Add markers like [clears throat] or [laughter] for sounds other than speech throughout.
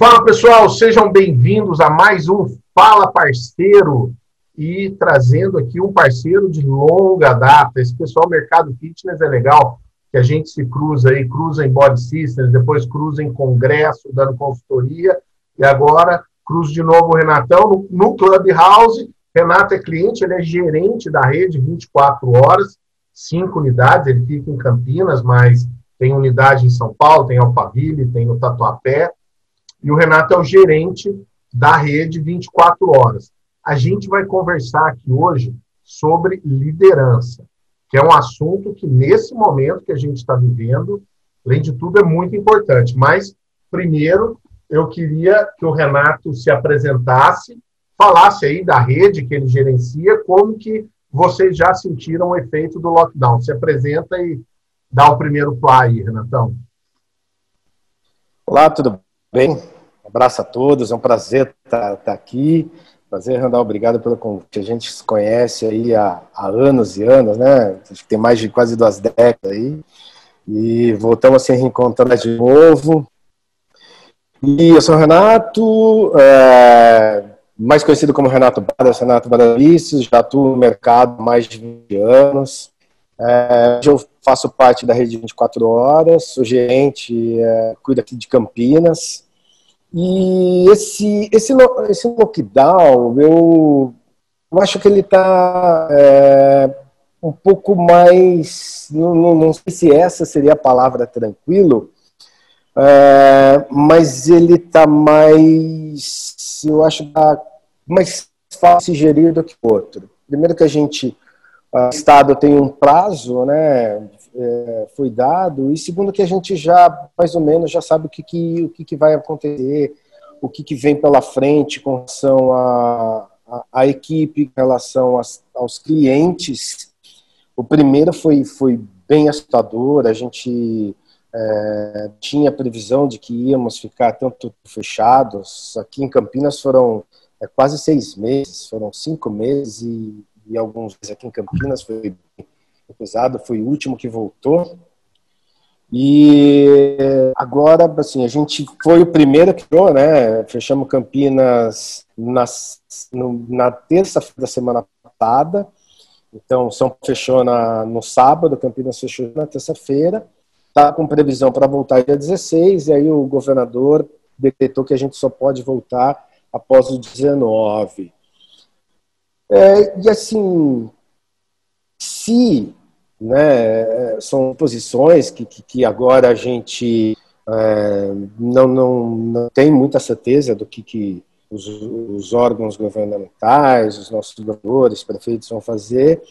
Fala pessoal, sejam bem-vindos a mais um Fala Parceiro e trazendo aqui um parceiro de longa data. Esse pessoal mercado fitness é legal, que a gente se cruza aí, cruza em Body Systems, depois cruza em congresso, dando consultoria, e agora cruza de novo o Renatão no, no Clubhouse. Renato é cliente, ele é gerente da rede 24 horas, cinco unidades, ele fica em Campinas, mas tem unidade em São Paulo, tem Alphaville, tem no Tatuapé, e o Renato é o gerente da rede 24 horas. A gente vai conversar aqui hoje sobre liderança, que é um assunto que, nesse momento que a gente está vivendo, além de tudo, é muito importante. Mas, primeiro, eu queria que o Renato se apresentasse, falasse aí da rede que ele gerencia, como que vocês já sentiram o efeito do lockdown. Se apresenta e dá o primeiro play, Renatão. Olá, tudo bem? Um abraço a todos, é um prazer estar, estar aqui. Prazer, Randall, obrigado pelo convite. A gente se conhece aí há, há anos e anos, né? Acho que tem mais de quase duas décadas aí. E voltamos a se reencontrar de novo. E eu sou o Renato, é, mais conhecido como Renato Badas, Renato Badalices, já atuo no mercado há mais de 20 anos. É, hoje eu faço parte da rede 24 horas, sou gerente, é, cuido aqui de Campinas. E esse, esse, esse lockdown, eu, eu acho que ele está é, um pouco mais. Não, não, não, sei se essa seria a palavra tranquilo, é, mas ele está mais. Eu acho que tá mais fácil de gerir do que o outro. Primeiro que a gente. O Estado tem um prazo, né? é, foi dado, e segundo que a gente já, mais ou menos, já sabe o que, que, o que, que vai acontecer, o que, que vem pela frente com relação à a, a, equipe, com relação aos clientes. O primeiro foi, foi bem assustador, a gente é, tinha previsão de que íamos ficar tanto fechados. Aqui em Campinas foram é, quase seis meses, foram cinco meses e, e alguns aqui em Campinas foi pesado, foi o último que voltou. E agora, assim, a gente foi o primeiro que entrou, né? Fechamos Campinas na, na terça-feira da semana passada. Então, São Paulo fechou na, no sábado, Campinas fechou na terça-feira. Está com previsão para voltar dia 16, e aí o governador decretou que a gente só pode voltar após o 19. É, e assim, se né, são posições que, que, que agora a gente é, não, não, não tem muita certeza do que, que os, os órgãos governamentais, os nossos governadores, prefeitos vão fazer,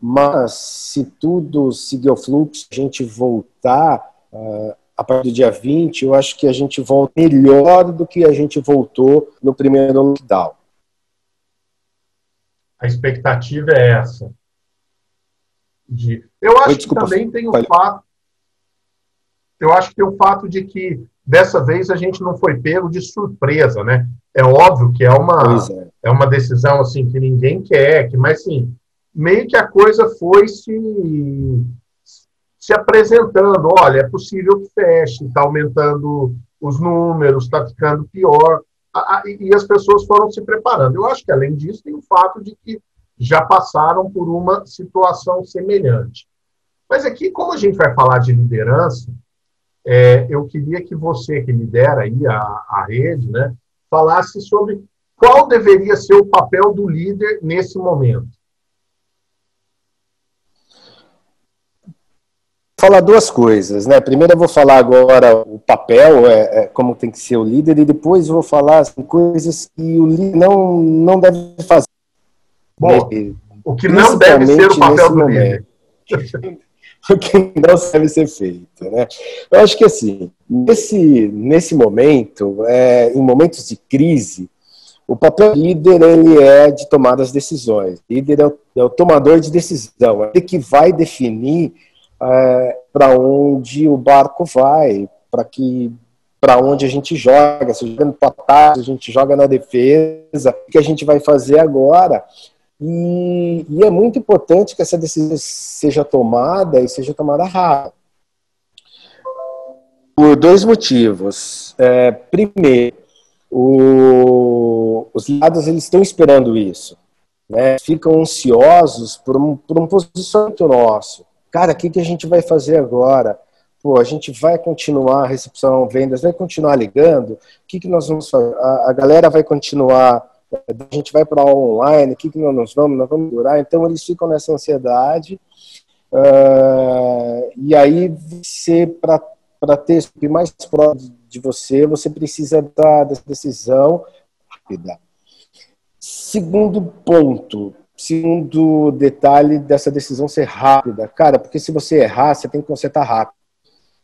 mas se tudo seguir o fluxo, a gente voltar uh, a partir do dia 20, eu acho que a gente volta melhor do que a gente voltou no primeiro lockdown. A expectativa é essa de. Eu acho Oi, que também tem o fato. Eu acho que tem o fato de que dessa vez a gente não foi pego de surpresa, né? É óbvio que é uma, é. é. uma decisão assim que ninguém quer, que, mas sim, meio que a coisa foi se, se apresentando. Olha, é possível que feche, está aumentando os números, está ficando pior. E as pessoas foram se preparando. Eu acho que, além disso, tem o fato de que já passaram por uma situação semelhante. Mas aqui, como a gente vai falar de liderança, é, eu queria que você, que lidera aí a, a rede, né, falasse sobre qual deveria ser o papel do líder nesse momento. Falar duas coisas, né? Primeiro eu vou falar agora o papel, é, é, como tem que ser o líder, e depois eu vou falar assim, coisas que o líder não, não deve fazer. Bom, o que não deve ser o papel do líder. [laughs] o que não deve ser feito, né? Eu acho que assim, nesse, nesse momento, é, em momentos de crise, o papel do líder ele é de tomar as decisões. O líder é o, é o tomador de decisão, é ele que vai definir é, para onde o barco vai, para que para onde a gente joga, se joga no ataque, a gente joga na defesa, o que a gente vai fazer agora e, e, é muito importante que essa decisão seja tomada e seja tomada rápida. Por dois motivos. É, primeiro, o, os lados eles estão esperando isso. Né? Ficam ansiosos por um, por um posicionamento nosso. Cara, o que, que a gente vai fazer agora? Pô, a gente vai continuar a recepção, vendas, vai continuar ligando? O que, que nós vamos fazer? A, a galera vai continuar, a gente vai para online, o que, que nós vamos? Nós vamos durar? Então, eles ficam nessa ansiedade. Uh, e aí, você, para ter mais próximo de você, você precisa da, dessa decisão rápida. Segundo ponto, segundo detalhe dessa decisão ser rápida. Cara, porque se você errar, você tem que consertar rápido.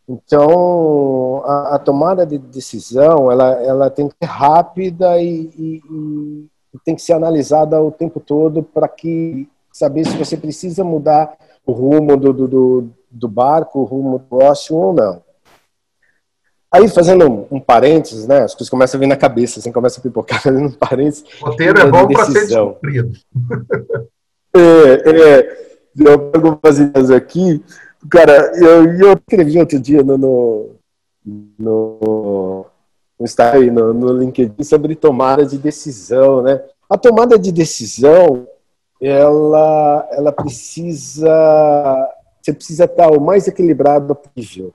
Então, a, a, tomada de decisão, ela, ela tem que ser rápida e, e, e tem que ser analisada o tempo todo para que saber se você precisa mudar o rumo do, do, do barco, o rumo do negócio ou não. Aí, fazendo um, parênteses, né? As coisas começam a vir na cabeça, assim, começa a pipocar [laughs] fazendo um parênteses. O roteiro é bom para ser descobrido. [laughs] é, é. Eu pego umas ideias aqui Cara, eu, eu escrevi outro dia no, no, no, no Instagram, no, no LinkedIn, sobre tomada de decisão, né? A tomada de decisão, ela, ela precisa, você precisa estar o mais equilibrado possível.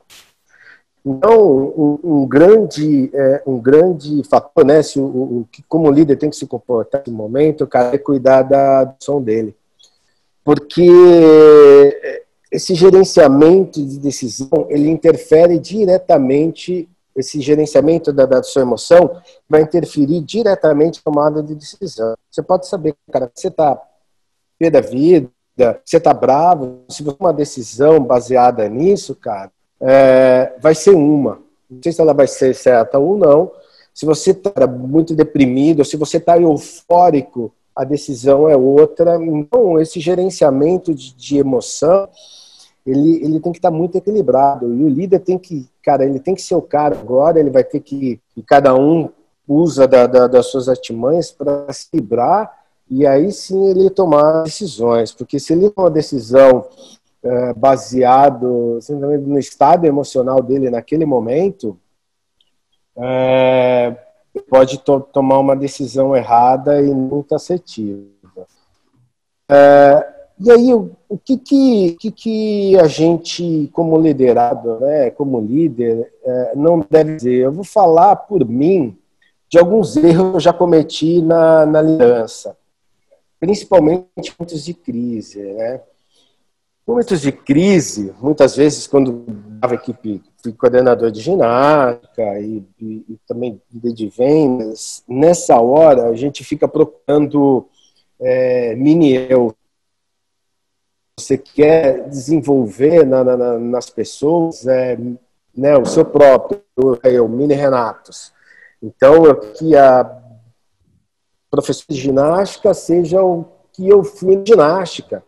Então, um, um grande, é, um grande fator, né, se o, o, como líder tem que se comportar no momento, o cara é cuidar da, do som dele. Porque esse gerenciamento de decisão, ele interfere diretamente, esse gerenciamento da, da sua emoção vai interferir diretamente na tomada de decisão. Você pode saber, cara, você está pé da vida, você está bravo, se você uma decisão baseada nisso, cara, é, vai ser uma. Não sei se ela vai ser certa ou não. Se você está muito deprimido, se você está eufórico, a decisão é outra. Então, esse gerenciamento de, de emoção ele, ele tem que estar muito equilibrado. E o líder tem que, cara, ele tem que ser o cara agora, ele vai ter que, e cada um usa da, da, das suas artimanhas para se equilibrar e aí sim ele tomar decisões. Porque se ele tomar uma decisão é, baseado simplesmente no estado emocional dele naquele momento, é, pode to tomar uma decisão errada e muito assertiva. É, e aí, o, o que, que, que, que, a gente, como liderado, né, como líder, é, não deve dizer? Eu vou falar por mim de alguns erros que eu já cometi na, na liderança, principalmente em momentos de crise. Né? Momentos de crise, muitas vezes, quando dava equipe, fui coordenador de ginástica e, e, e também de vendas, nessa hora a gente fica procurando é, mini eu você quer desenvolver na, na, nas pessoas é, né, o seu próprio, eu, Mini Renatos. Então, eu, a professor de ginástica seja o que eu fui em ginástica.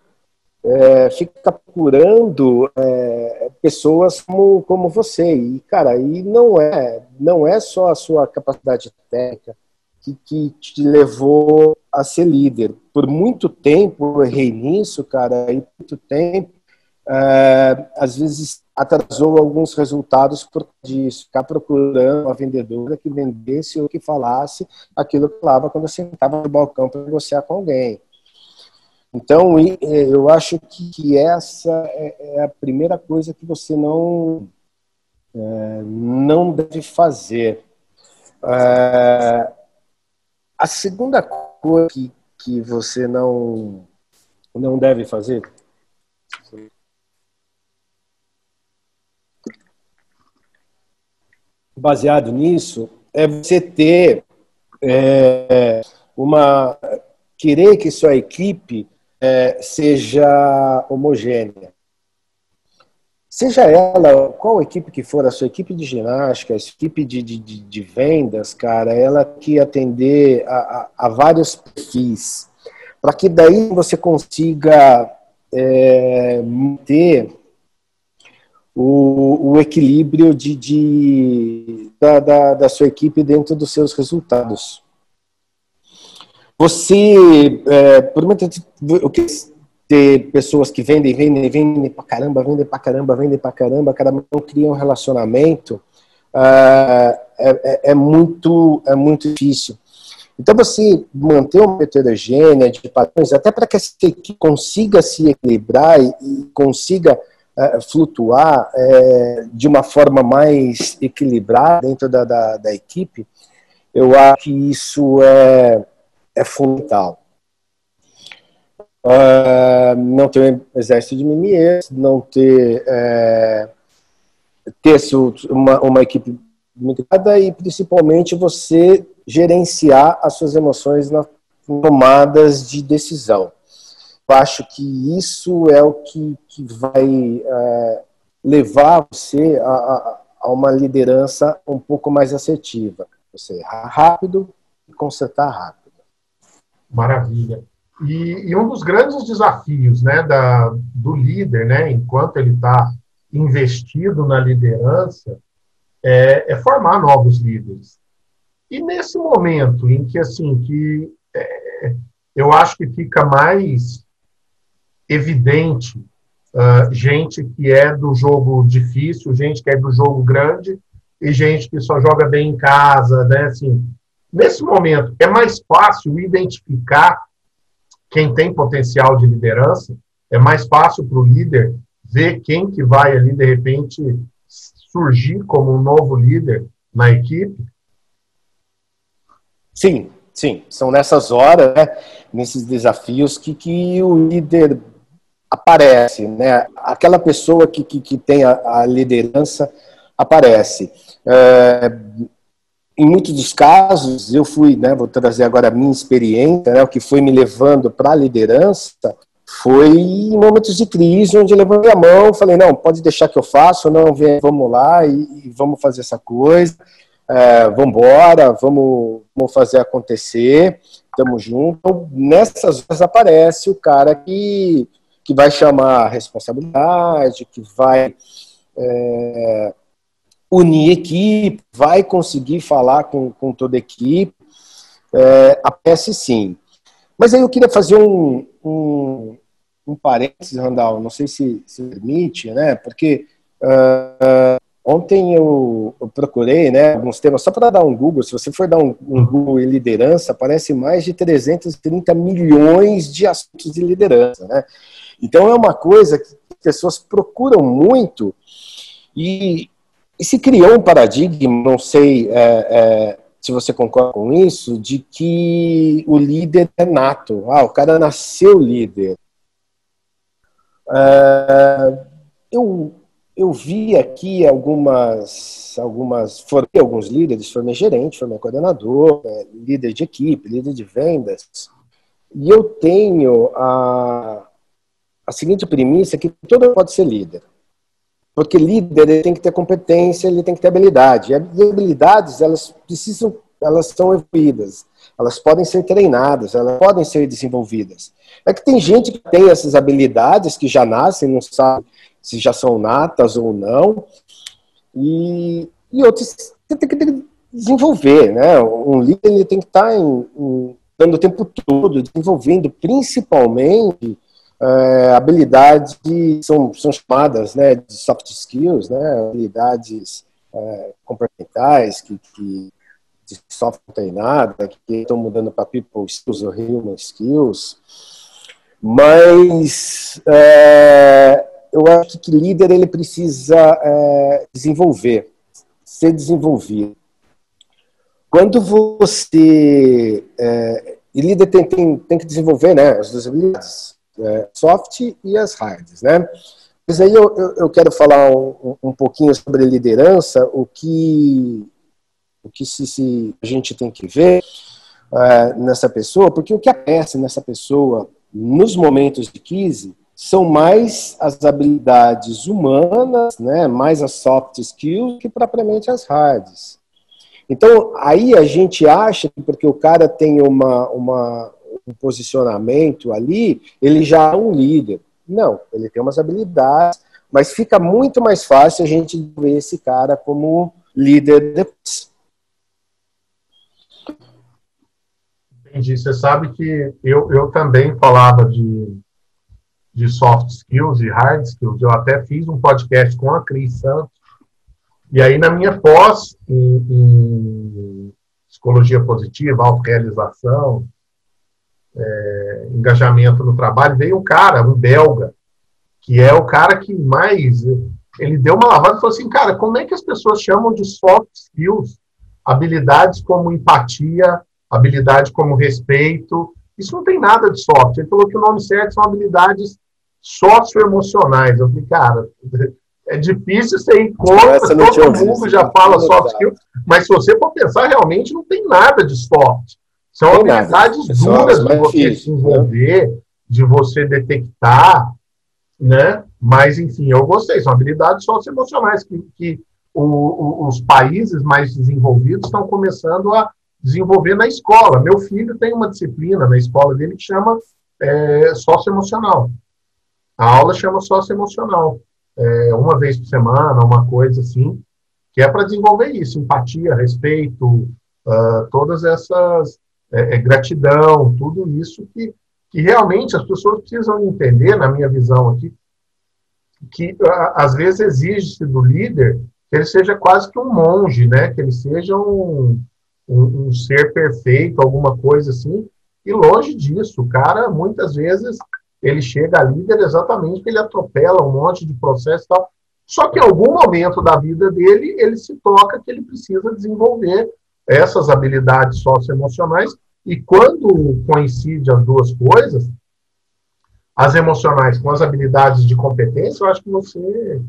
É, fica procurando é, pessoas como, como você. E, cara, aí não é, não é só a sua capacidade técnica que, que te levou a ser líder. Por muito tempo eu errei nisso, cara, e muito tempo, é, às vezes atrasou alguns resultados por disso, ficar procurando uma vendedora que vendesse ou que falasse aquilo que falava quando eu sentava no balcão para negociar com alguém. Então, eu acho que essa é, é a primeira coisa que você não, é, não deve fazer. É, a segunda coisa que, que você não, não deve fazer baseado nisso é você ter é, uma querer que sua equipe é, seja homogênea Seja ela, qual equipe que for, a sua equipe de ginástica, a sua equipe de, de, de vendas, cara, ela que atender a, a, a vários perfis, para que daí você consiga é, manter o, o equilíbrio de, de da, da, da, sua equipe dentro dos seus resultados. Você, é, por muito o que ter pessoas que vendem, vendem, vendem pra caramba, vendem pra caramba, vendem pra caramba, cara, não criam um relacionamento, é, é, é, muito, é muito difícil. Então, você manter uma heterogênea de padrões, até para que essa equipe consiga se equilibrar e, e consiga é, flutuar é, de uma forma mais equilibrada dentro da, da, da, equipe, eu acho que isso é, é fundamental. Uh, não ter exército de mimiers, não ter, é, ter uma, uma equipe migrada e principalmente você gerenciar as suas emoções nas tomadas de decisão. Eu acho que isso é o que, que vai é, levar você a, a, a, uma liderança um pouco mais assertiva. Você errar rápido e consertar rápido. Maravilha. E, e um dos grandes desafios né, da, do líder, né, enquanto ele está investido na liderança, é, é, formar novos líderes. E nesse momento em que assim que é, eu acho que fica mais evidente uh, gente que é do jogo difícil, gente que é do jogo grande e gente que só joga bem em casa, né? Assim, nesse momento é mais fácil identificar quem tem potencial de liderança, é mais fácil para o líder ver quem que vai ali de repente surgir como um novo líder na equipe. Sim, sim, são nessas horas, né, nesses desafios que, que o líder aparece, né? Aquela pessoa que, que, que tem a, a liderança aparece. É, em muitos dos casos, eu fui, né, vou trazer agora a minha experiência, né, o que foi me levando para a liderança, foi em momentos de crise, onde eu levantei a mão, falei, não, pode deixar que eu faço, não, vem, vamos lá e, e vamos fazer essa coisa, é, vamos embora, vamos, vamos fazer acontecer, estamos juntos. Nessas horas aparece o cara que que vai chamar a responsabilidade, que vai é, unir equipe, vai conseguir falar com, com toda a equipe. É, aparece sim. Mas aí eu queria fazer um, um, um parênteses, Randall, não sei se, se permite, né? Porque uh, ontem eu, eu, procurei né, alguns temas, só para dar um Google, se você for dar um, um Google em liderança, aparece mais de 330 milhões de assuntos de liderança, né? Então é uma coisa que as pessoas procuram muito e, e se criou um paradigma, não sei é, é, se você concorda com isso, de que o líder é nato. Ah, o cara nasceu líder. É, eu, eu vi aqui algumas, algumas, formei alguns líderes, formei gerente, formei coordenador, é, líder de equipe, líder de vendas, e eu tenho a, a seguinte premissa que todo pode ser líder. Porque líder ele tem que ter competência, ele tem que ter habilidade. E habilidades, elas precisam, elas são evoluídas. Elas podem ser treinadas, elas podem ser desenvolvidas. É que tem gente que tem essas habilidades que já nascem, não sabe se já são natas ou não. E, e outros tem que desenvolver, né? Um líder ele tem que estar em, em, dando o tempo todo, desenvolvendo, principalmente é, habilidades são, são chamadas né, de soft skills, né, habilidades é, que, que de software não tem nada, que estão mudando para people skills ou human skills, mas é, eu acho que líder ele precisa é, desenvolver, ser desenvolvido. Quando você é, e líder tem, tem, tem que desenvolver né, as duas habilidades é, soft e as hards, né? Mas aí eu, eu, eu quero falar um, um, pouquinho sobre liderança, o que, o que se, se a gente tem que ver é, nessa pessoa, porque o que aparece nessa pessoa nos momentos de crise são mais as habilidades humanas, né, mais as soft skills, que propriamente as hards. Então, aí a gente acha que porque o cara tem uma, uma, um posicionamento ali, ele já é um líder. Não, ele tem umas habilidades, mas fica muito mais fácil a gente ver esse cara como líder depois. Entendi. Você sabe que eu, eu também falava de, de soft skills e hard skills. Eu até fiz um podcast com a Cris Santos E aí, na minha pós, em, em psicologia positiva, autorrealização, é, engajamento no trabalho, veio um cara, um belga, que é o cara que mais. Ele deu uma lavada e falou assim: cara, como é que as pessoas chamam de soft skills? Habilidades como empatia, habilidade como respeito. Isso não tem nada de soft. Ele falou que o nome certo são habilidades socioemocionais. Eu falei, cara, é difícil você encontra, todo mundo já fala soft skills, mas se você for pensar, realmente não tem nada de soft. São habilidades duras de você se envolver, né? de você detectar, né? Mas, enfim, eu gostei. São habilidades socioemocionais que, que o, o, os países mais desenvolvidos estão começando a desenvolver na escola. Meu filho tem uma disciplina na escola dele que chama é, socioemocional. A aula chama socioemocional. É, uma vez por semana, uma coisa assim, que é para desenvolver isso, empatia, respeito, uh, todas essas é, é, gratidão, tudo isso que, que realmente as pessoas precisam entender, na minha visão aqui, que às vezes exige-se do líder que ele seja quase que um monge, né? que ele seja um, um, um ser perfeito, alguma coisa assim, e longe disso, o cara muitas vezes ele chega a líder exatamente porque ele atropela um monte de processo e tal. Só que em algum momento da vida dele, ele se toca que ele precisa desenvolver essas habilidades socioemocionais. E quando coincide as duas coisas, as emocionais com as habilidades de competência, eu acho que você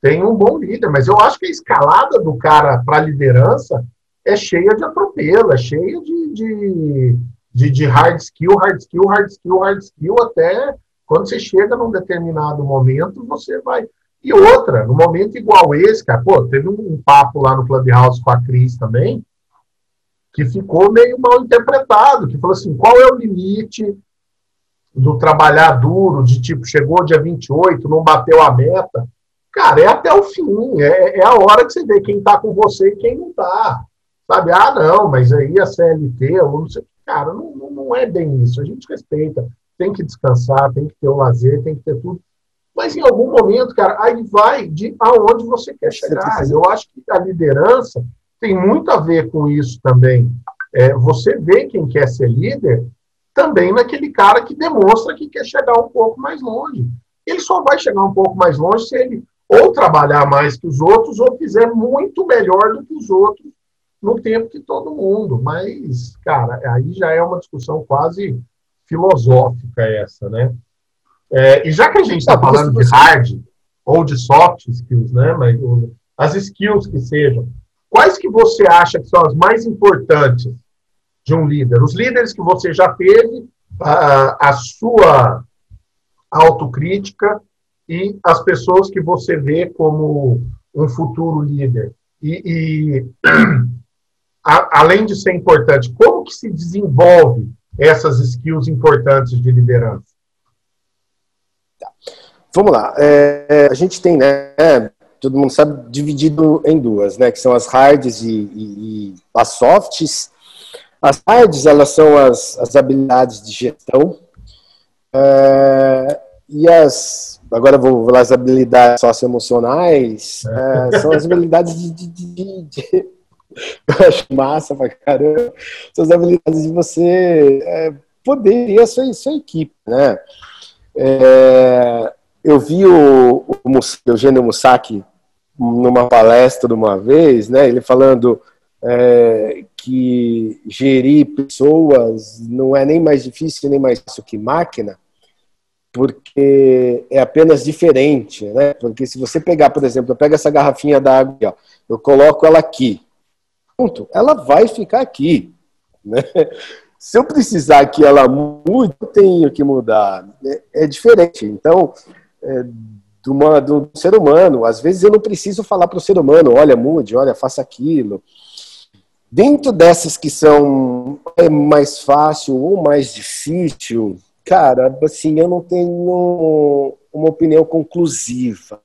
tem um bom líder. Mas eu acho que a escalada do cara para liderança é cheia de atropelo, é cheia de, de, de, de hard skill, hard skill, hard skill, hard skill, até quando você chega num determinado momento, você vai. E outra, no momento igual esse, cara, pô, teve um papo lá no Clubhouse com a Cris também, que ficou meio mal interpretado, que falou assim, qual é o limite do trabalhar duro, de tipo, chegou dia 28, não bateu a meta. Cara, é até o fim, é, é a hora que você vê quem está com você e quem não está. Sabe, ah, não, mas aí a CLT, ou não sei, cara, não, não é bem isso. A gente respeita tem que descansar, tem que ter o lazer, tem que ter tudo. Mas em algum momento, cara, aí vai de aonde você quer chegar. Eu acho que a liderança tem muito a ver com isso também. É, você vê quem quer ser líder também naquele cara que demonstra que quer chegar um pouco mais longe. Ele só vai chegar um pouco mais longe se ele ou trabalhar mais que os outros ou fizer muito melhor do que os outros no tempo que todo mundo. Mas, cara, aí já é uma discussão quase filosófica essa, né? É, e já que a gente está falando de hard ou de soft skills, né? Mas as skills que sejam, quais que você acha que são as mais importantes de um líder? Os líderes que você já teve, a, a sua autocrítica e as pessoas que você vê como um futuro líder. E, e [clears throat] a, além de ser importante, como que se desenvolve essas skills importantes de liderança? Tá. Vamos lá. É, é, a gente tem, né? Todo mundo sabe, dividido em duas, né? Que são as hards e, e, e as softs. As hards, elas são as, as habilidades de gestão. É, e as, agora vou falar as habilidades socioemocionais, é, são as habilidades de, de, de, de [laughs] eu acho massa pra caramba. Suas habilidades de você é, poder ter a sua, sua equipe, né? É, eu vi o, o Eugênio Musaki numa palestra uma vez, né? Ele falando é, que gerir pessoas não é nem mais difícil nem mais fácil que máquina, porque é apenas diferente, né? Porque se você pegar, por exemplo, eu pego essa garrafinha d'água, eu coloco ela aqui, ponto, ela vai ficar aqui. Né? Se eu precisar que ela mude, eu tenho que mudar. É, é diferente. Então, é, do, uma, do ser humano, às vezes eu não preciso falar para o ser humano, olha, mude, olha, faça aquilo. Dentro dessas que são é mais fácil ou mais difícil, cara, assim, eu não tenho uma opinião conclusiva.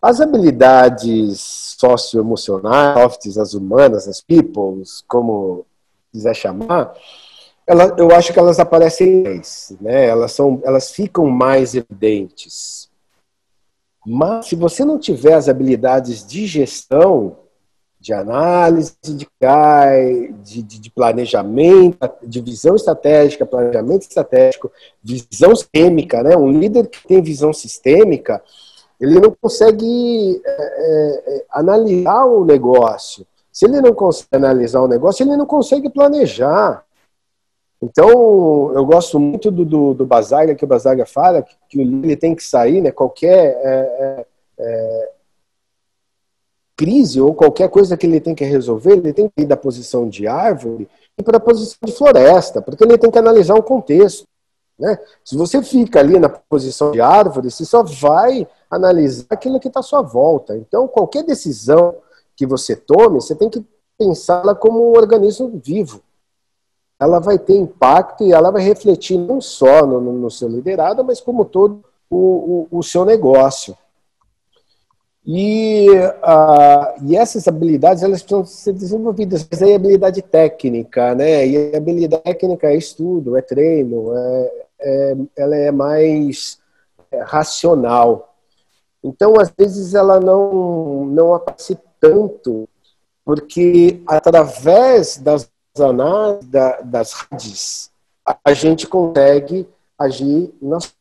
As habilidades socioemocionais, softs, as humanas, as peoples, como quiser chamar, ela, eu acho que elas aparecem mais, né? Elas são, elas ficam mais evidentes. Mas se você não tiver as habilidades de gestão, de análise de CAI, de, de, de, planejamento, de visão estratégica, planejamento estratégico, visão sistêmica. Né? Um líder que tem visão sistêmica, ele não consegue é, é, é, analisar o negócio. Se ele não consegue analisar o negócio, ele não consegue planejar. Então, eu gosto muito do, do, do Basaga, que o Basaga fala, que, que ele tem que sair, né, qualquer é, é, é crise ou qualquer coisa que ele tem que resolver, ele tem que ir da posição de árvore e para a posição de floresta, porque ele tem que analisar o contexto. Né? Se você fica ali na posição de árvore, você só vai analisar aquilo que está à sua volta. Então, qualquer decisão que você tome, você tem que pensá-la como um organismo vivo. Ela vai ter impacto e ela vai refletir não só no, no seu liderado, mas como todo o, o, o seu negócio. E, uh, e essas habilidades elas precisam ser desenvolvidas. Mas aí é habilidade técnica, né? E habilidade técnica é estudo, é treino, é, é, ela é mais é, racional. Então, às vezes, ela não, não aparece tanto, porque através das análises da, das redes, a gente consegue agir nas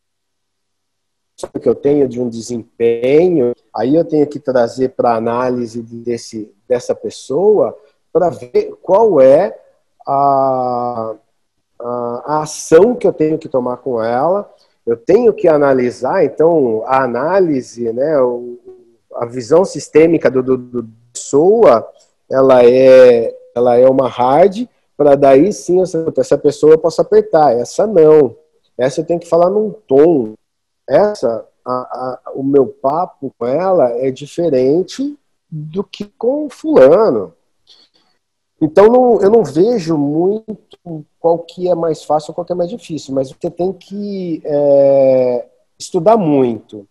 que eu tenho de um desempenho, aí eu tenho que trazer para análise desse, dessa pessoa para ver qual é a, a, a, ação que eu tenho que tomar com ela. Eu tenho que analisar, então, a análise, né, a visão sistêmica do, do, do pessoa, ela é, ela é uma hard, para daí sim, essa pessoa eu posso apertar, essa não. Essa eu tenho que falar num tom, essa, a, a, o meu papo com ela é diferente do que com fulano. Então não, eu não vejo muito qual que é mais fácil ou qual que é mais difícil, mas você tem que é, estudar muito.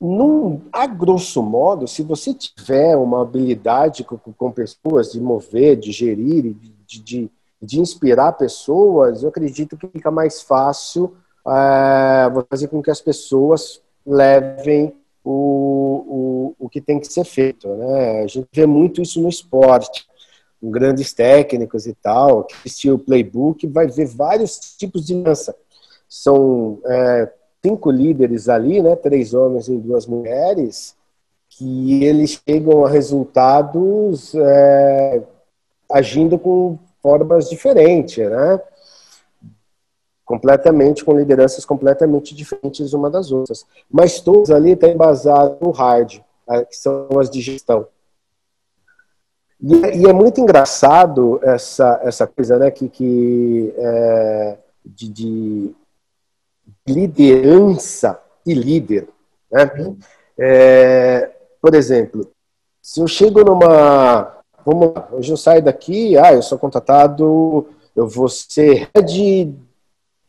Num, a grosso modo, se você tiver uma habilidade com, com pessoas de mover, de gerir, de, de, de inspirar pessoas, eu acredito que fica mais fácil é, fazer com que as pessoas levem o, o, o que tem que ser feito. Né? A gente vê muito isso no esporte, com grandes técnicos e tal, que assistiu o playbook, vai ver vários tipos de dança. São é, cinco líderes ali, né, três homens e duas mulheres, que eles chegam a resultados é, agindo com formas diferentes, né? completamente com lideranças completamente diferentes uma das outras. Mas todas ali estão embasadas no hard, que são as de gestão. É, e, é muito engraçado essa, essa coisa né, que, que é, de, de, liderança e líder. Né? É, por exemplo, se eu chego numa. Vamos lá, hoje eu saio daqui, ah, eu sou contratado, eu vou ser head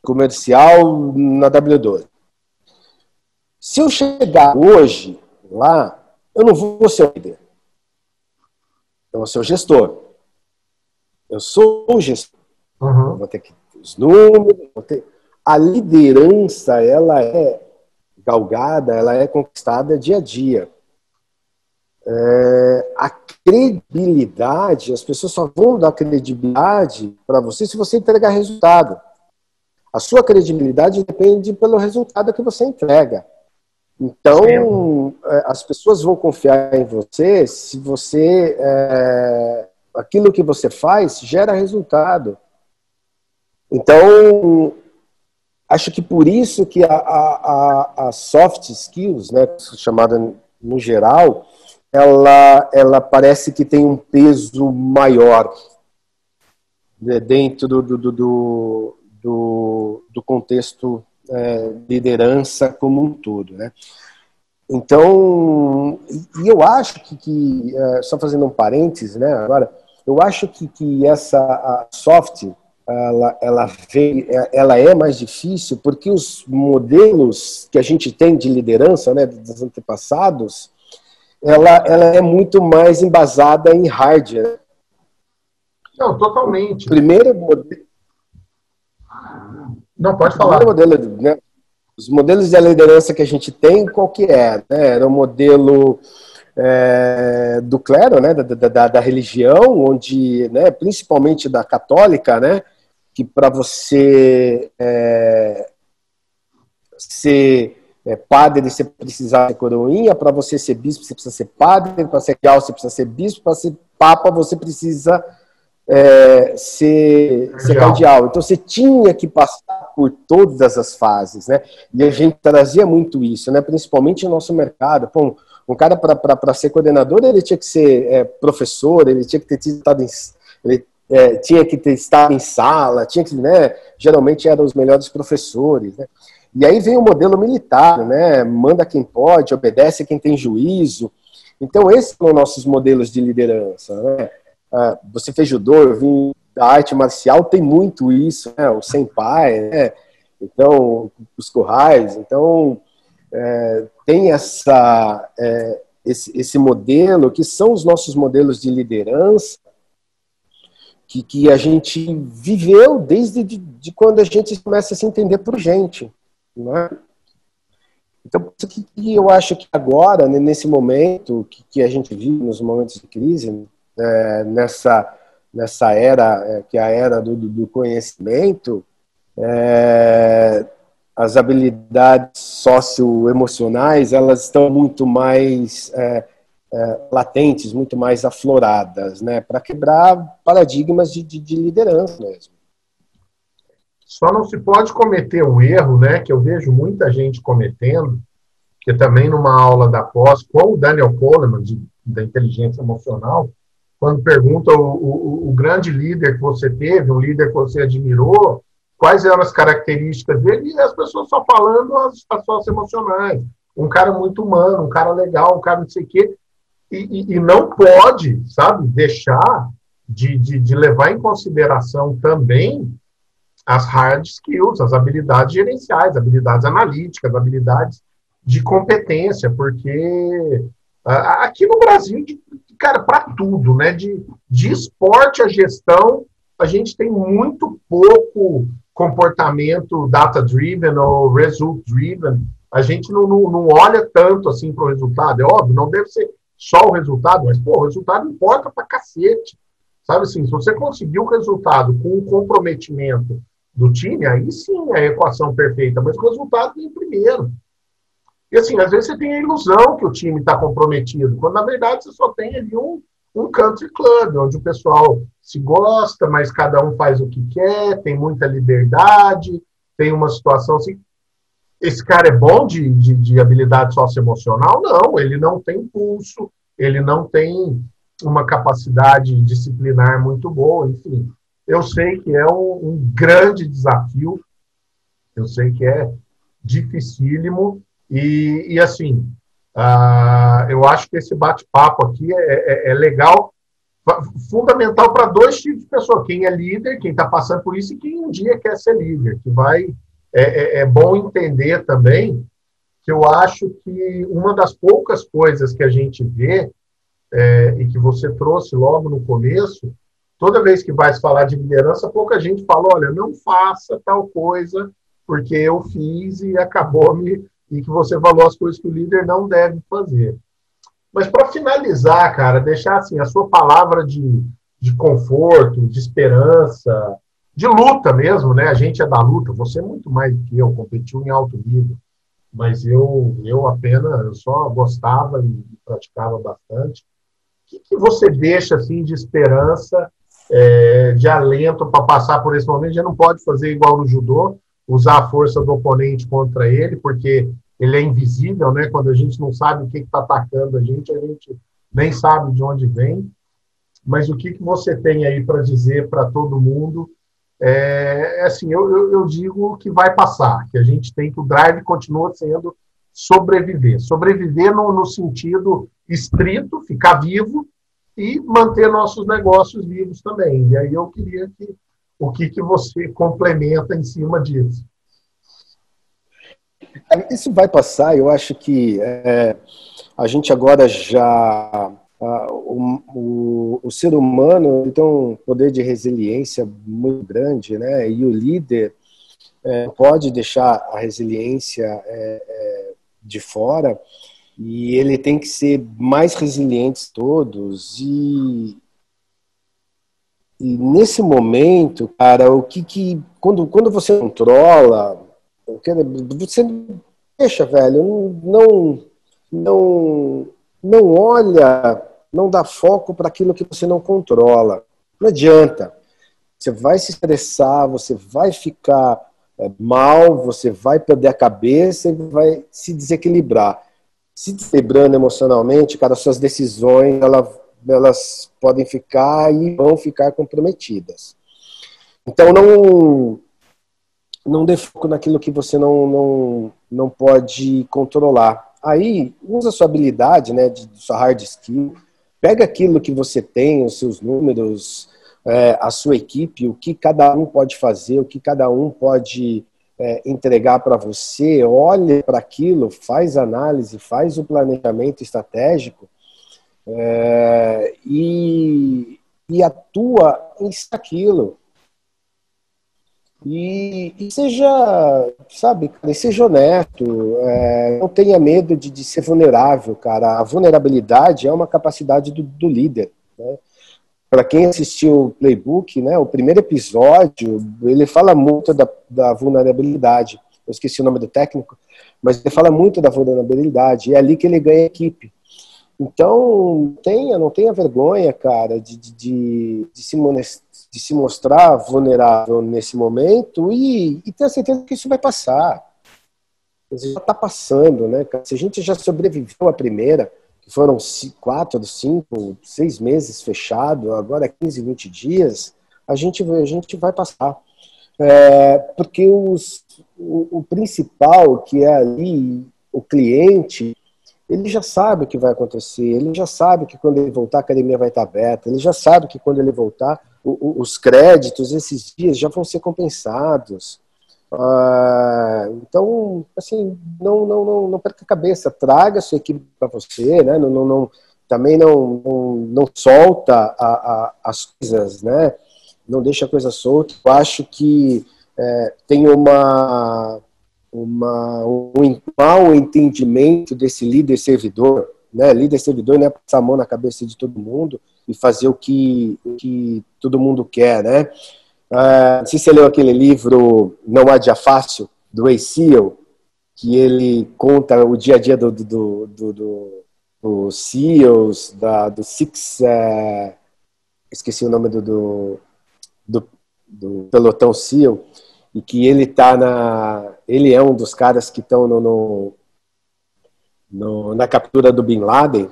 comercial na W12. Se eu chegar hoje lá, eu não vou ser o líder. Eu vou ser o gestor. Eu sou o gestor. Uhum. Vou ter que ter os números. Ter... A liderança, ela é galgada, ela é conquistada dia a dia. É, a credibilidade, as pessoas só vão dar credibilidade para você se você entregar resultado. A sua credibilidade depende pelo resultado que você entrega. Então, é, as pessoas vão confiar em você se você. É, aquilo que você faz gera resultado. Então, acho que por isso que a, a, a soft skills, né, chamada no geral, ela, ela parece que tem um peso maior dentro do, do, do, do, do contexto é, liderança como um todo, né? Então, e eu acho que, que é, só fazendo um parênteses, né, agora, eu acho que, que essa soft, ela, ela, é, ela é mais difícil porque os modelos que a gente tem de liderança, né, dos antepassados, ela, ela é muito mais embasada em hardware. Não, totalmente. O primeiro modelo, não, pode falar. Modelo, né? Os modelos de liderança que a gente tem, qual que é? Né? Era o modelo é, do clero, né, da, da, da, religião, onde, né, principalmente da católica, né, que para você é, ser é, padre você precisa ser coroinha, para você ser bispo você precisa ser padre, para ser real você precisa ser bispo, para ser papa você precisa é, ser, ser cardeal. Então você tinha que passar por todas as fases, né? E a gente trazia muito isso, né? Principalmente no nosso mercado. Pô, um cara para ser coordenador ele tinha que ser é, professor, ele tinha que ter estado em, ele, é, tinha que ter estado em sala, tinha que, né? Geralmente eram os melhores professores, né? E aí vem o modelo militar, né? Manda quem pode, obedece quem tem juízo. Então, esses são nossos modelos de liderança. Né? Ah, você fez judô, eu vim da arte marcial, tem muito isso, né? O senpai, né? Então, os currais. Então, é, tem essa, é, esse, esse modelo, que são os nossos modelos de liderança, que, que a gente viveu desde de, de quando a gente começa a se entender por gente. Né? Então, isso que eu acho que agora, né, nesse momento que, que a gente vive, nos momentos de crise, é, nessa, nessa era, é, que é a era do, do conhecimento, é, as habilidades socioemocionais, elas estão muito mais é, latentes, muito mais afloradas, né, para quebrar paradigmas de, de, de liderança mesmo. Só não se pode cometer um erro, né, que eu vejo muita gente cometendo, que também numa aula da pós, com o Daniel Kahneman, de, da inteligência emocional, quando pergunta o, o, o, grande líder que você teve, um líder que você admirou, quais eram as características dele, e as pessoas só falando as, as emocionais. Um cara muito humano, um cara legal, um cara não sei o quê. E, e, não pode, sabe, deixar de, de, de levar em consideração também as hard skills, as habilidades gerenciais, habilidades analíticas, habilidades de competência, porque aqui no Brasil, cara, para tudo, né? De, de esporte a gestão, a gente tem muito pouco comportamento data-driven ou result-driven. A gente não, não, não olha tanto assim para o resultado. É óbvio, não deve ser só o resultado, mas pô, o resultado importa para cacete. Sabe assim, se você conseguir o resultado com o comprometimento do time, aí sim é a equação perfeita, mas o resultado vem primeiro. E assim, às vezes você tem a ilusão que o time está comprometido, quando na verdade você só tem ali um, um country club, onde o pessoal se gosta, mas cada um faz o que quer, tem muita liberdade, tem uma situação assim. Esse cara é bom de, de, de habilidade socioemocional? Não, ele não tem pulso, ele não tem uma capacidade disciplinar muito boa, enfim. Eu sei que é um, um grande desafio, eu sei que é dificílimo, e, e assim, uh, eu acho que esse bate-papo aqui é, é, é legal, fundamental para dois tipos de pessoa: quem é líder, quem está passando por isso, e quem um dia quer ser líder, que vai. É, é, é bom entender também que eu acho que uma das poucas coisas que a gente vê, é, e que você trouxe logo no começo, toda vez que vai falar de liderança, pouca gente fala, olha, não faça tal coisa, porque eu fiz e acabou me. E que você falou as coisas que o líder não deve fazer. Mas para finalizar, cara, deixar assim a sua palavra de, de conforto, de esperança, de luta mesmo, né? A gente é da luta, você é muito mais do que eu, competiu em alto nível. Mas eu, eu apenas, eu só gostava e praticava bastante. O que, que você deixa assim de esperança é, de alento para passar por esse momento. Já não pode fazer igual no judô, usar a força do oponente contra ele, porque ele é invisível, né? Quando a gente não sabe o que está atacando a gente, a gente nem sabe de onde vem. Mas o que, que você tem aí para dizer para todo mundo? É, é assim, eu, eu, digo que vai passar, que a gente tem que o drive continua sendo sobreviver. Sobreviver no, no sentido estrito, ficar vivo, e manter nossos negócios vivos também. E aí eu queria que o que, que você complementa em cima disso. Isso vai passar, eu acho que é, a gente agora já. O, o, o, ser humano tem um poder de resiliência muito grande, né? E o líder é, pode deixar a resiliência é, é de fora E ele tem que ser mais resilientes todos. E, e nesse momento, cara, o que que. Quando, quando você controla, você deixa, velho, não, não, não olha, não dá foco para aquilo que você não controla. Não adianta. Você vai se estressar, você vai ficar é, mal, você vai perder a cabeça e vai se desequilibrar. Se desequilibrando emocionalmente, cara, suas decisões elas, elas podem ficar e vão ficar comprometidas. Então não não dê foco naquilo que você não, não, não pode controlar. Aí, usa sua habilidade, né, de sua hard skill, pega aquilo que você tem, os seus números, é, a sua equipe, o que cada um pode fazer, o que cada um pode é, entregar para você, olhe para aquilo, faz análise, faz o planejamento estratégico é, e, e atua em aquilo. E, e, seja, sabe, e seja honesto, é, não tenha medo de, de, ser vulnerável, cara. A vulnerabilidade é uma capacidade do, do líder. Né? Para quem assistiu o playbook, né, o primeiro episódio, ele fala muito da, da vulnerabilidade. Eu esqueci o nome do técnico, mas ele fala muito da vulnerabilidade. É ali que ele ganha equipe. Então, tenha, não tenha vergonha, cara, de, de, de se de se mostrar vulnerável nesse momento e, e ter a certeza que isso vai passar. Já está passando, né? Se a gente já sobreviveu à primeira, que foram quatro, cinco, seis meses fechado, agora 15, 20 dias, a gente, a gente vai passar. É, porque os, o, o principal, que é ali o cliente, ele já sabe o que vai acontecer, ele já sabe que quando ele voltar a academia vai estar aberta, ele já sabe que quando ele voltar os créditos esses dias já vão ser compensados. Ah, então, assim, não, não, não, não perca a cabeça, traga a sua equipe para você, né? Não, não, não, também não, não, não solta a, a, as coisas, né? Não deixa a coisa solta. Eu acho que é, tem uma, uma, um mau entendimento desse líder servidor, né? Líder servidor não é passar a mão na cabeça de todo mundo, e fazer o que, o que todo mundo quer, né? Sei se você leu aquele livro Não Há Dia Fácil, do Seal, que ele conta o dia a dia do, do, do, do, do SEALs, da, do Six... Uh, esqueci o nome do, do, do, do pelotão SEAL, e que ele tá na... Ele é um dos caras que estão no, no, no, na captura do Bin Laden,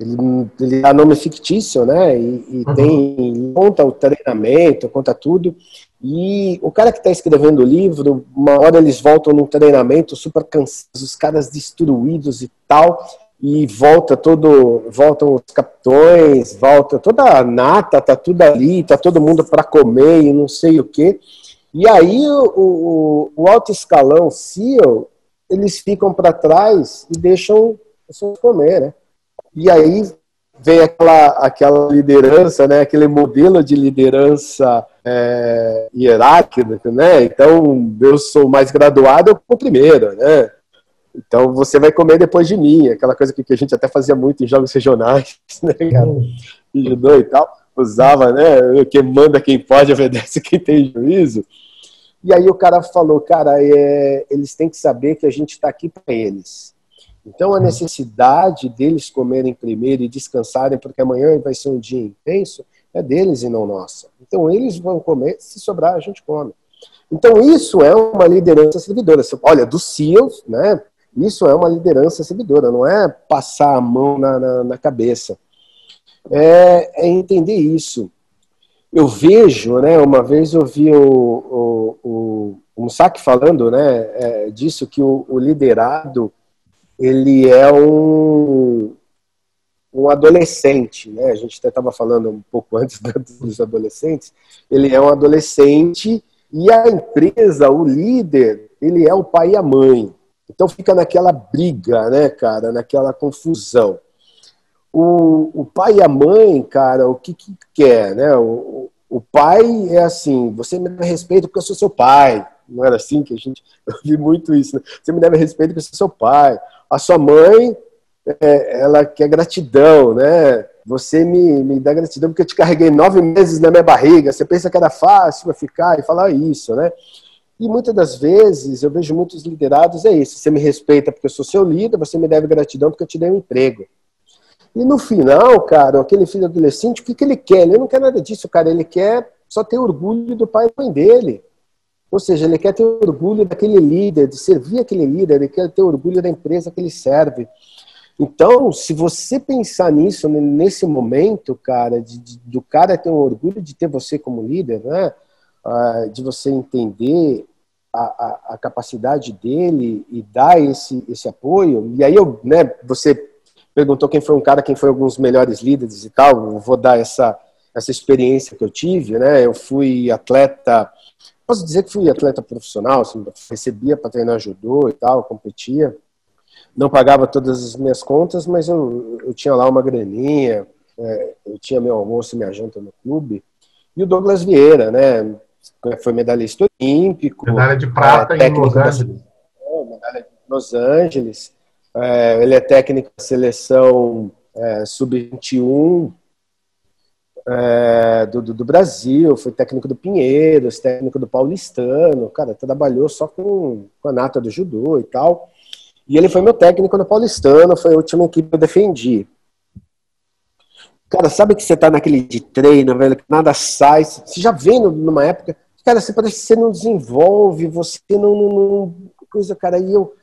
ele, ele dá nome fictício, né? E, e uhum. tem conta o treinamento, conta tudo. E o cara que está escrevendo o livro, uma hora eles voltam num treinamento super cansados, os caras destruídos e tal, e volta todo, voltam os capitões, volta toda a nata, tá tudo ali, tá todo mundo para comer e não sei o quê. E aí o, o, o alto escalão, CEO, eles ficam para trás e deixam as pessoas comer, né? E aí vem aquela, aquela liderança, né, aquele modelo de liderança é, hierárquica, né? Então, eu sou mais graduado, eu vou primeiro, né? Então, você vai comer depois de mim, aquela coisa que a gente até fazia muito em jogos regionais, [laughs] né, cara? Judô e tal, usava, né? Quem manda, quem pode, obedece quem tem juízo. E aí o cara falou, cara, é, eles têm que saber que a gente está aqui para eles. Então, a uhum. necessidade deles comerem primeiro e descansarem, porque amanhã vai ser um dia intenso, é deles e não nossa. Então, eles vão comer, se sobrar, a gente come. Então, isso é uma liderança servidora. Olha, dos CEOs, né? Isso é uma liderança servidora, não é passar a mão na, na, na cabeça. É, é, entender isso. Eu vejo, né? Uma vez eu vi o, o, o, falando né, é, disso, que o, o liderado ele é um, um adolescente, né? A gente até estava falando um pouco antes [laughs] dos adolescentes. Ele é um adolescente e a empresa, o líder, ele é o pai e a mãe. Então fica naquela briga, né, cara, naquela confusão. O, o pai e a mãe, cara, o que, que quer, né? O, o pai é assim, você me dá respeito porque eu sou seu pai. Não era assim que a gente. [laughs] Eu vi muito isso, né? Você me deve respeito porque eu sou seu pai a sua mãe é, ela quer gratidão, né? Você me, me dá gratidão porque eu te carreguei nove meses na minha barriga. Você pensa que era fácil para ficar e falar isso, né? E muitas das vezes eu vejo muitos liderados é isso. Você me respeita porque eu sou seu líder, você me deve gratidão porque eu te dei um emprego. E no final, cara, aquele filho adolescente, o que, que ele quer? Ele não quer nada disso, cara. Ele quer só ter orgulho do pai e mãe dele. Ou seja, ele quer ter orgulho daquele líder, de servir aquele líder, ele quer ter orgulho da empresa que ele serve. Então, se você pensar nisso, nesse momento, cara, de, de, do cara ter um orgulho de ter você como líder, né? Ah, de você entender a, a, a, capacidade dele e dar esse, esse apoio. E aí, eu, né, você perguntou quem foi um cara, quem foi alguns melhores líderes e tal. Eu vou dar essa, essa experiência que eu tive, né? Eu fui atleta Posso dizer que fui atleta profissional, assim, recebia para treinar judô e tal, competia. Não pagava todas as minhas contas, mas eu, eu tinha lá uma graninha, é, eu tinha meu almoço e minha janta no clube. E o Douglas Vieira, né? Foi medalhista olímpico. Medalha de prata é, em Los Angeles. Da, medalha de Los Angeles. É, ele é técnico da seleção é, sub-21 é, do, do, Brasil, foi técnico do Pinheiros, técnico do Paulistano, cara, trabalhou só com, com a nata do judô e tal. E ele foi meu técnico no Paulistano, foi a última equipe que eu defendi. Cara, sabe que você tá naquele de treino, velho, que nada sai, você já vem numa época, cara, você parece que você não desenvolve, você não, não, não coisa, cara, e eu,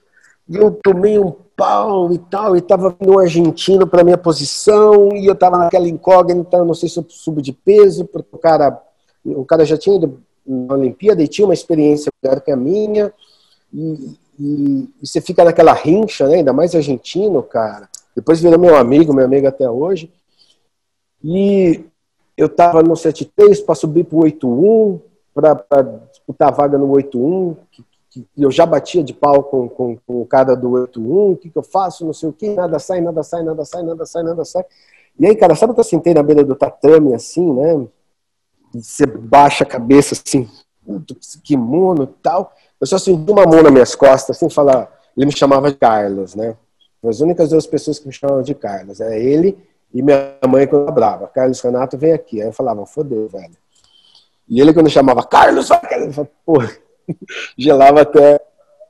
eu tomei um pau e tal, e tava no argentino para minha posição, e eu tava naquela incógnita, não sei se eu subo de peso, porque o cara, o cara já tinha ido na Olimpíada e tinha uma experiência melhor que a minha, e, e, e, você fica naquela rincha, né, ainda mais argentino, cara. Depois virou meu amigo, meu amigo até hoje. E eu tava no 73 para subir pro 81, para disputar a vaga no 81, que que eu já batia de pau com, com, com o cara do 81, o que, que eu faço, não sei o que, nada sai, nada sai, nada sai, nada sai, nada sai. E aí, cara, sabe que eu sentei na beira do tatame, assim, né? E você baixa a cabeça, assim, kimono e tal. Eu só senti uma mão nas minhas costas, assim, falar. Ele me chamava de Carlos, né? As únicas duas pessoas que me chamavam de Carlos. É ele e minha mãe quando eu brava. Carlos Renato, vem aqui. Aí eu falava, fodeu, velho. E ele quando chamava Carlos, eu falava, porra [laughs] gelava até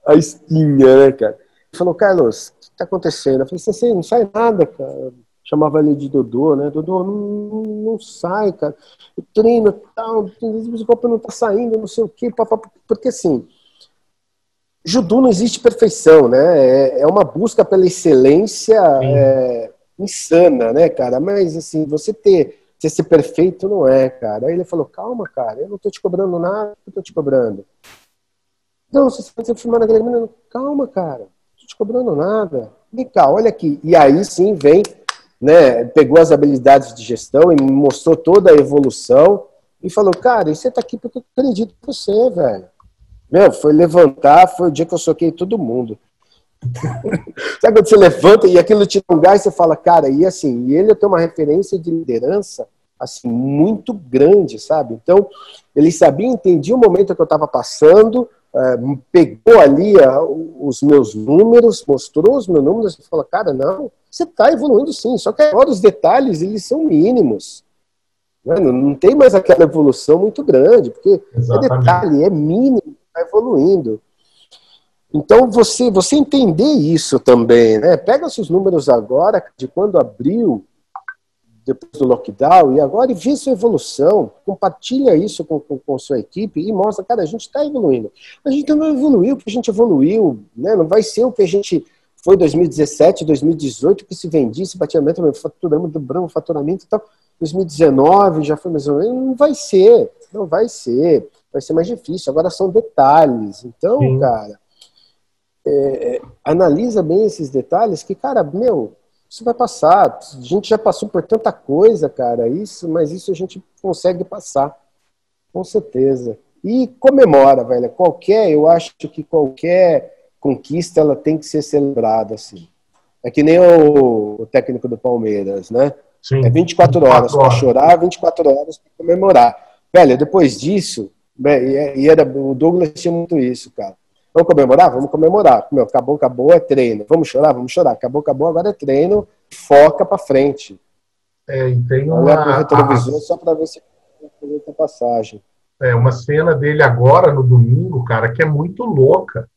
a espinha, né, cara? Ele falou, Carlos, o que tá acontecendo? Eu falei assim, não sai nada, cara. Chamava ele de Dodô, né? Dodô, não, não sai, cara. Eu treino tal, o golpe não tá saindo, não sei o quê, porque assim, judô não existe perfeição, né? É, é uma busca pela excelência é, insana, né, cara? Mas assim, você ter ser, ser perfeito não é, cara. Aí ele falou, calma, cara, eu não tô te cobrando nada, eu tô te cobrando. Não, você está filmando aquele menino. Calma, cara. Não estou te cobrando nada. Vem cá, olha aqui. E aí sim vem, né? Pegou as habilidades de gestão e mostrou toda a evolução e falou, cara, você está aqui porque eu acredito em você, velho. Meu, foi levantar, foi o dia que eu soquei todo mundo. [laughs] Sabe quando você levanta e aquilo te dá um gás, você fala, cara, e assim, e ele tem uma referência de liderança assim muito grande, sabe? Então, ele sabia, entendia o momento que eu estava passando, é, pegou ali os meus números, mostrou os meus números e falou, cara, não, você está evoluindo sim, só que agora os detalhes, eles são mínimos. Né? Não, não tem mais aquela evolução muito grande, porque é detalhe, é mínimo, está evoluindo. Então, você, você entender isso também, né? Pega esses números agora, de quando abriu depois do lockdown, e agora vê sua evolução, compartilha isso com, com, com sua equipe e mostra, cara, a gente está evoluindo. A gente não evoluiu porque a gente evoluiu, né? não vai ser o que a gente foi em 2017, 2018, que se vendia, se batia meta, faturamos, dobramos o faturamento e tal. 2019 já foi mais ou menos, não vai ser, não vai ser, vai ser mais difícil. Agora são detalhes. Então, Sim. cara, é analisa bem esses detalhes que, cara, meu, isso vai passar. A gente já passou por tanta coisa, cara, isso, mas isso a gente consegue passar, com certeza. E comemora, velho. Qualquer, eu acho que qualquer conquista ela tem que ser celebrada, assim. É que nem o, o técnico do Palmeiras, né? Sim, é 24 horas para chorar, 24 horas para comemorar. Velho, depois disso, e era, o Douglas tinha muito isso, cara. Vamos comemorar? Vamos comemorar. Meu, acabou, acabou, é treino. Vamos chorar? Vamos chorar. Acabou, acabou, agora é treino. Foca para frente. É, e tem uma... Olha pro retrovisor a... só para ver se a passagem. É, uma cena dele agora, no domingo, cara, que é muito louca.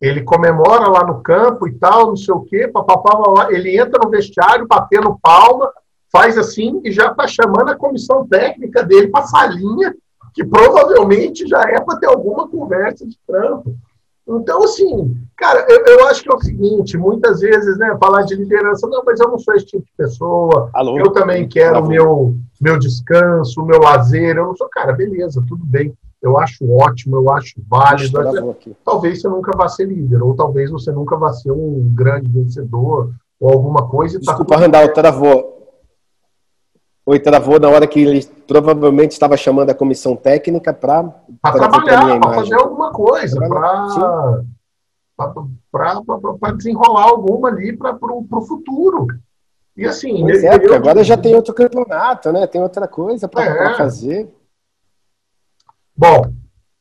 Ele comemora lá no campo e tal, não sei o quê, papapá, ele entra no vestiário, batendo palma, faz assim e já está chamando a comissão técnica dele para a salinha, que provavelmente já é para ter alguma conversa de trampo. Então, assim, cara, eu, eu, acho que é o seguinte: muitas vezes, né, falar de liderança, não, mas eu não sou esse tipo de pessoa, Alô? eu também quero o meu, meu descanso, o meu lazer. Eu não sou, cara, beleza, tudo bem. Eu acho ótimo, eu acho válido. Talvez você nunca vá ser líder, ou talvez você nunca vá ser um grande vencedor, ou alguma coisa. Tá Desculpa, tá Randall, travou. Oi, travou na hora que ele provavelmente estava chamando a comissão técnica para trabalhar, para fazer alguma coisa, para desenrolar alguma ali para o futuro. E assim. Pois é, porque agora já tem outro campeonato, né? Tem outra coisa para é. fazer. Bom,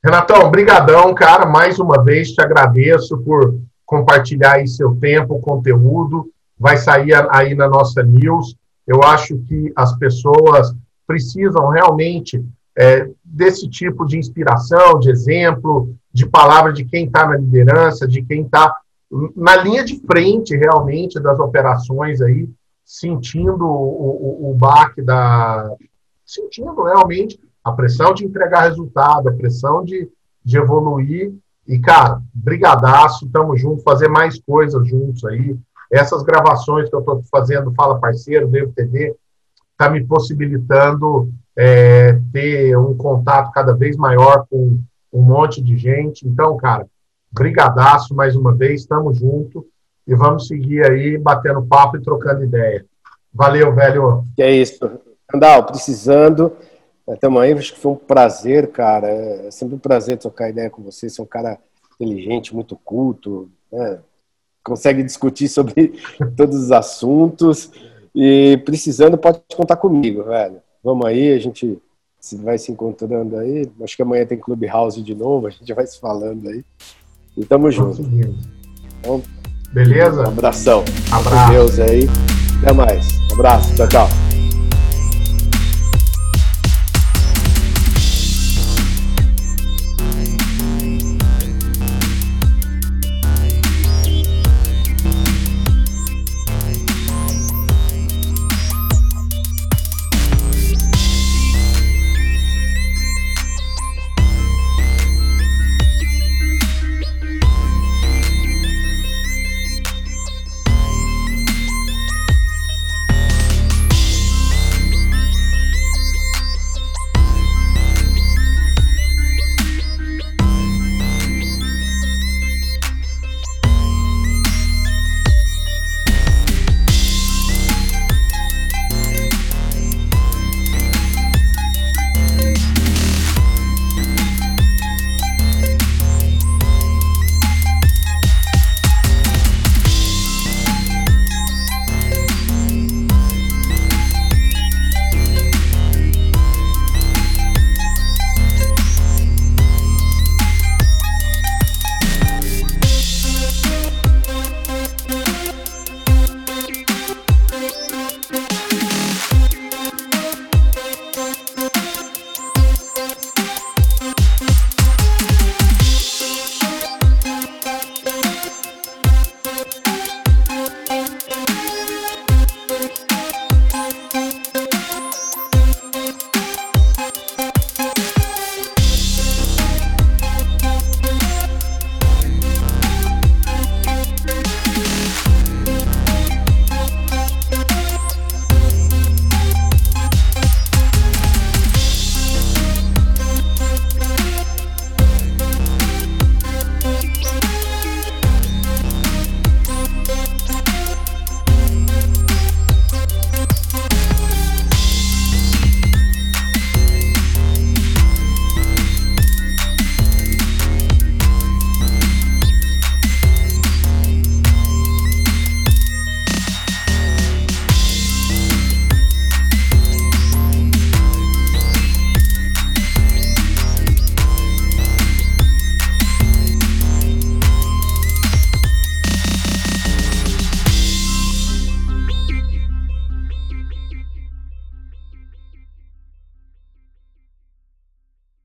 Renatão, brigadão, cara. Mais uma vez te agradeço por compartilhar aí seu tempo, conteúdo. Vai sair aí na nossa news. Eu acho que as pessoas precisam realmente é, desse tipo de inspiração, de exemplo, de palavra de quem está na liderança, de quem está na linha de frente realmente das operações aí, sentindo o, o, o baque da. sentindo realmente a pressão de entregar resultado, a pressão de, de evoluir. E, cara, brigadaço, tamo junto, fazer mais coisas juntos aí. Essas gravações que eu estou fazendo, Fala Parceiro, Devo TV, está me possibilitando é, ter um contato cada vez maior com um monte de gente. Então, cara, brigadaço mais uma vez, estamos junto e vamos seguir aí batendo papo e trocando ideia. Valeu, velho. Que é isso. Andal, precisando. Estamos aí, acho que foi um prazer, cara. É sempre um prazer trocar ideia com você. Você é um cara inteligente, muito culto, né? Consegue discutir sobre [laughs] todos os assuntos. E precisando, pode contar comigo, velho. Vamos aí, a gente vai se encontrando aí. Acho que amanhã tem Clubhouse de novo, a gente vai se falando aí. E tamo junto. Então, Beleza? Um abração. Abraço. Deus aí. Até mais. Um abraço. Tchau, tchau.